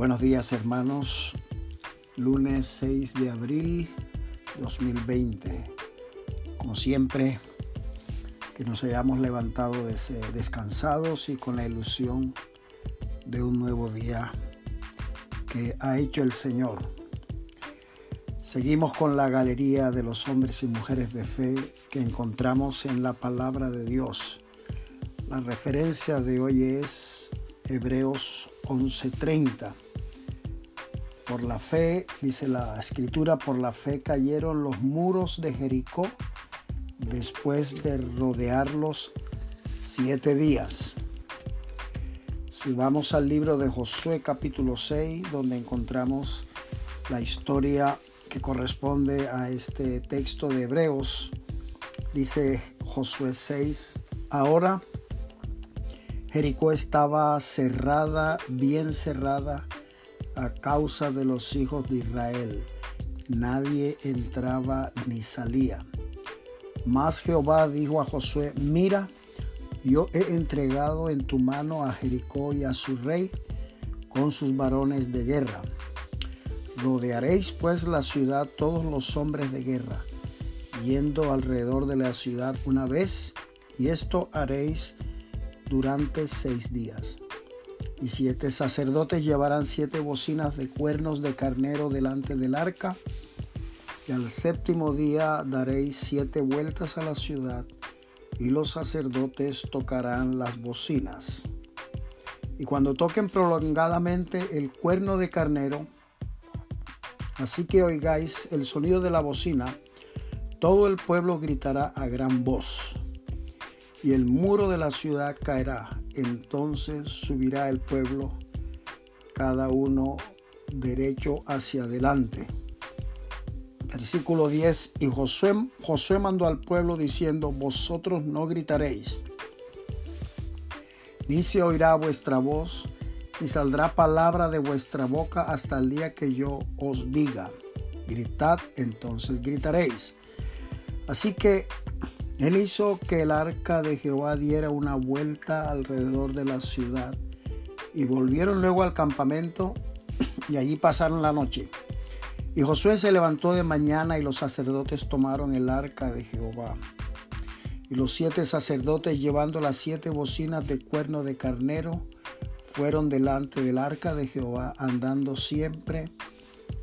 Buenos días hermanos, lunes 6 de abril 2020. Como siempre, que nos hayamos levantado descansados y con la ilusión de un nuevo día que ha hecho el Señor. Seguimos con la galería de los hombres y mujeres de fe que encontramos en la palabra de Dios. La referencia de hoy es Hebreos 11:30 por la fe, dice la escritura, por la fe cayeron los muros de Jericó después de rodearlos siete días. Si vamos al libro de Josué capítulo 6, donde encontramos la historia que corresponde a este texto de Hebreos, dice Josué 6, ahora Jericó estaba cerrada, bien cerrada, a causa de los hijos de Israel. Nadie entraba ni salía. Mas Jehová dijo a Josué, mira, yo he entregado en tu mano a Jericó y a su rey con sus varones de guerra. Rodearéis pues la ciudad todos los hombres de guerra, yendo alrededor de la ciudad una vez, y esto haréis durante seis días. Y siete sacerdotes llevarán siete bocinas de cuernos de carnero delante del arca. Y al séptimo día daréis siete vueltas a la ciudad y los sacerdotes tocarán las bocinas. Y cuando toquen prolongadamente el cuerno de carnero, así que oigáis el sonido de la bocina, todo el pueblo gritará a gran voz, y el muro de la ciudad caerá, entonces subirá el pueblo, cada uno derecho hacia adelante. Versículo 10. Y Josué, Josué mandó al pueblo diciendo, vosotros no gritaréis, ni se oirá vuestra voz, ni saldrá palabra de vuestra boca hasta el día que yo os diga. Gritad, entonces gritaréis. Así que él hizo que el arca de Jehová diera una vuelta alrededor de la ciudad y volvieron luego al campamento y allí pasaron la noche. Y Josué se levantó de mañana y los sacerdotes tomaron el arca de Jehová. Y los siete sacerdotes llevando las siete bocinas de cuerno de carnero fueron delante del arca de Jehová andando siempre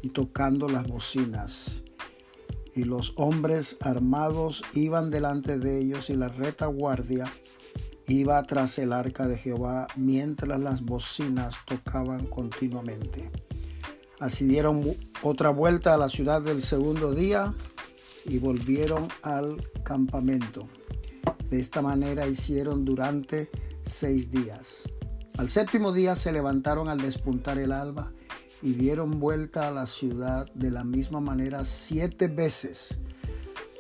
y tocando las bocinas y los hombres armados iban delante de ellos y la retaguardia iba tras el arca de Jehová mientras las bocinas tocaban continuamente. Así dieron otra vuelta a la ciudad del segundo día y volvieron al campamento. De esta manera hicieron durante seis días. Al séptimo día se levantaron al despuntar el alba y dieron vuelta a la ciudad de la misma manera siete veces.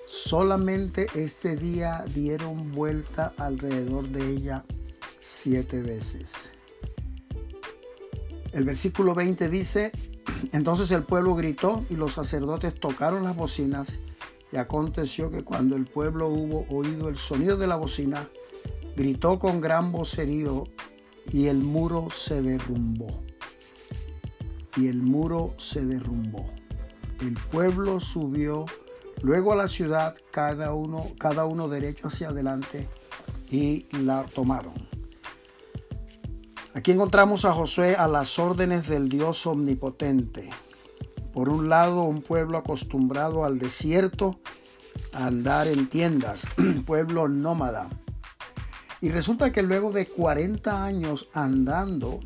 Solamente este día dieron vuelta alrededor de ella siete veces. El versículo 20 dice, entonces el pueblo gritó y los sacerdotes tocaron las bocinas y aconteció que cuando el pueblo hubo oído el sonido de la bocina, gritó con gran vocerío y el muro se derrumbó y el muro se derrumbó. El pueblo subió luego a la ciudad, cada uno, cada uno derecho hacia adelante, y la tomaron. Aquí encontramos a Josué a las órdenes del Dios omnipotente. Por un lado, un pueblo acostumbrado al desierto, a andar en tiendas, pueblo nómada. Y resulta que luego de 40 años andando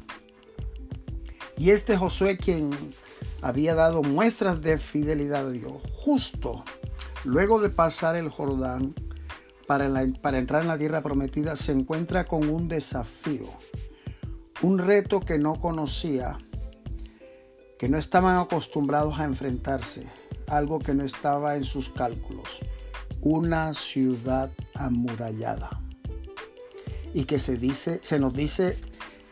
y este Josué quien había dado muestras de fidelidad a Dios, justo luego de pasar el Jordán para, entrar en la tierra prometida, se encuentra con un desafío, un reto que no conocía, que no estaban acostumbrados a enfrentarse, algo que no estaba en sus cálculos, una ciudad amurallada. Y que se dice, se nos dice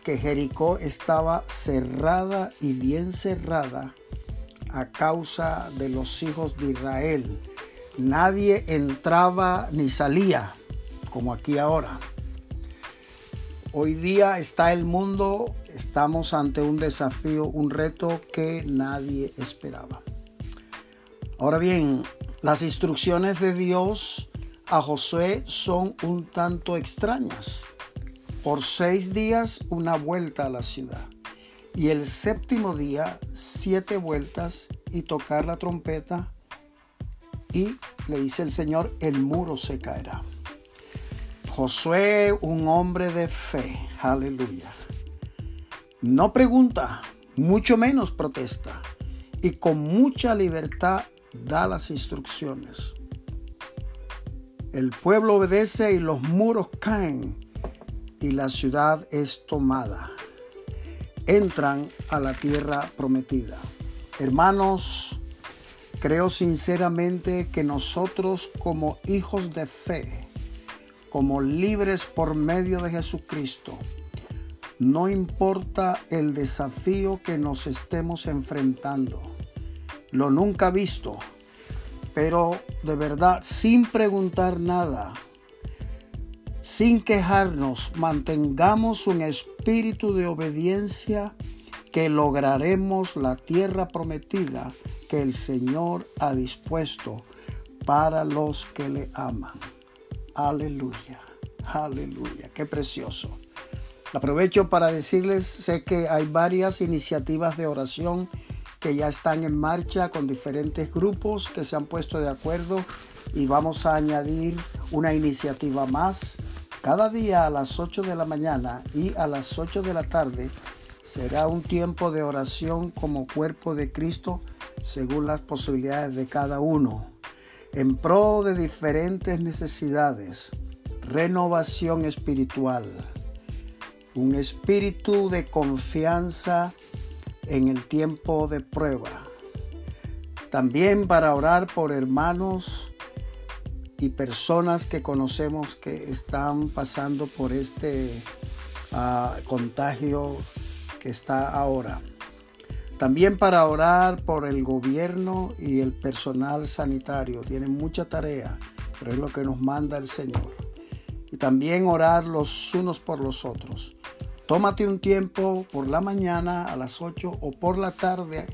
que Jericó estaba cerrada y bien cerrada a causa de los hijos de Israel. Nadie entraba ni salía, como aquí ahora. Hoy día está el mundo, estamos ante un desafío, un reto que nadie esperaba. Ahora bien, las instrucciones de Dios a Josué son un tanto extrañas. Por seis días una vuelta a la ciudad y el séptimo día siete vueltas y tocar la trompeta y le dice el Señor, el muro se caerá. Josué, un hombre de fe, aleluya. No pregunta, mucho menos protesta, y con mucha libertad da las instrucciones. El pueblo obedece y los muros caen y la ciudad es tomada. Entran a la tierra prometida. Hermanos, creo sinceramente que nosotros como hijos de fe, como libres por medio de Jesucristo. No importa el desafío que nos estemos enfrentando, lo nunca visto, pero de verdad, sin preguntar nada, sin quejarnos, mantengamos un espíritu de obediencia que lograremos la tierra prometida que el Señor ha dispuesto para los que le aman. Aleluya, aleluya, qué precioso. Aprovecho para decirles, sé que hay varias iniciativas de oración que ya están en marcha con diferentes grupos que se han puesto de acuerdo y vamos a añadir una iniciativa más. Cada día a las 8 de la mañana y a las 8 de la tarde será un tiempo de oración como cuerpo de Cristo según las posibilidades de cada uno en pro de diferentes necesidades, renovación espiritual, un espíritu de confianza en el tiempo de prueba. También para orar por hermanos y personas que conocemos que están pasando por este ah, contagio que está ahora. También para orar por el gobierno y el personal sanitario. Tienen mucha tarea, pero es lo que nos manda el Señor. Y también orar los unos por los otros. Tómate un tiempo por la mañana a las 8 o por la tarde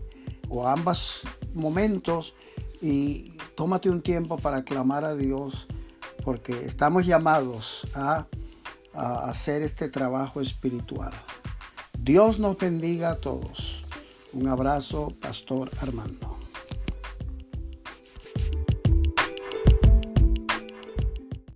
o ambos momentos y tómate un tiempo para clamar a Dios porque estamos llamados a, a hacer este trabajo espiritual. Dios nos bendiga a todos. Un abrazo, Pastor Armando.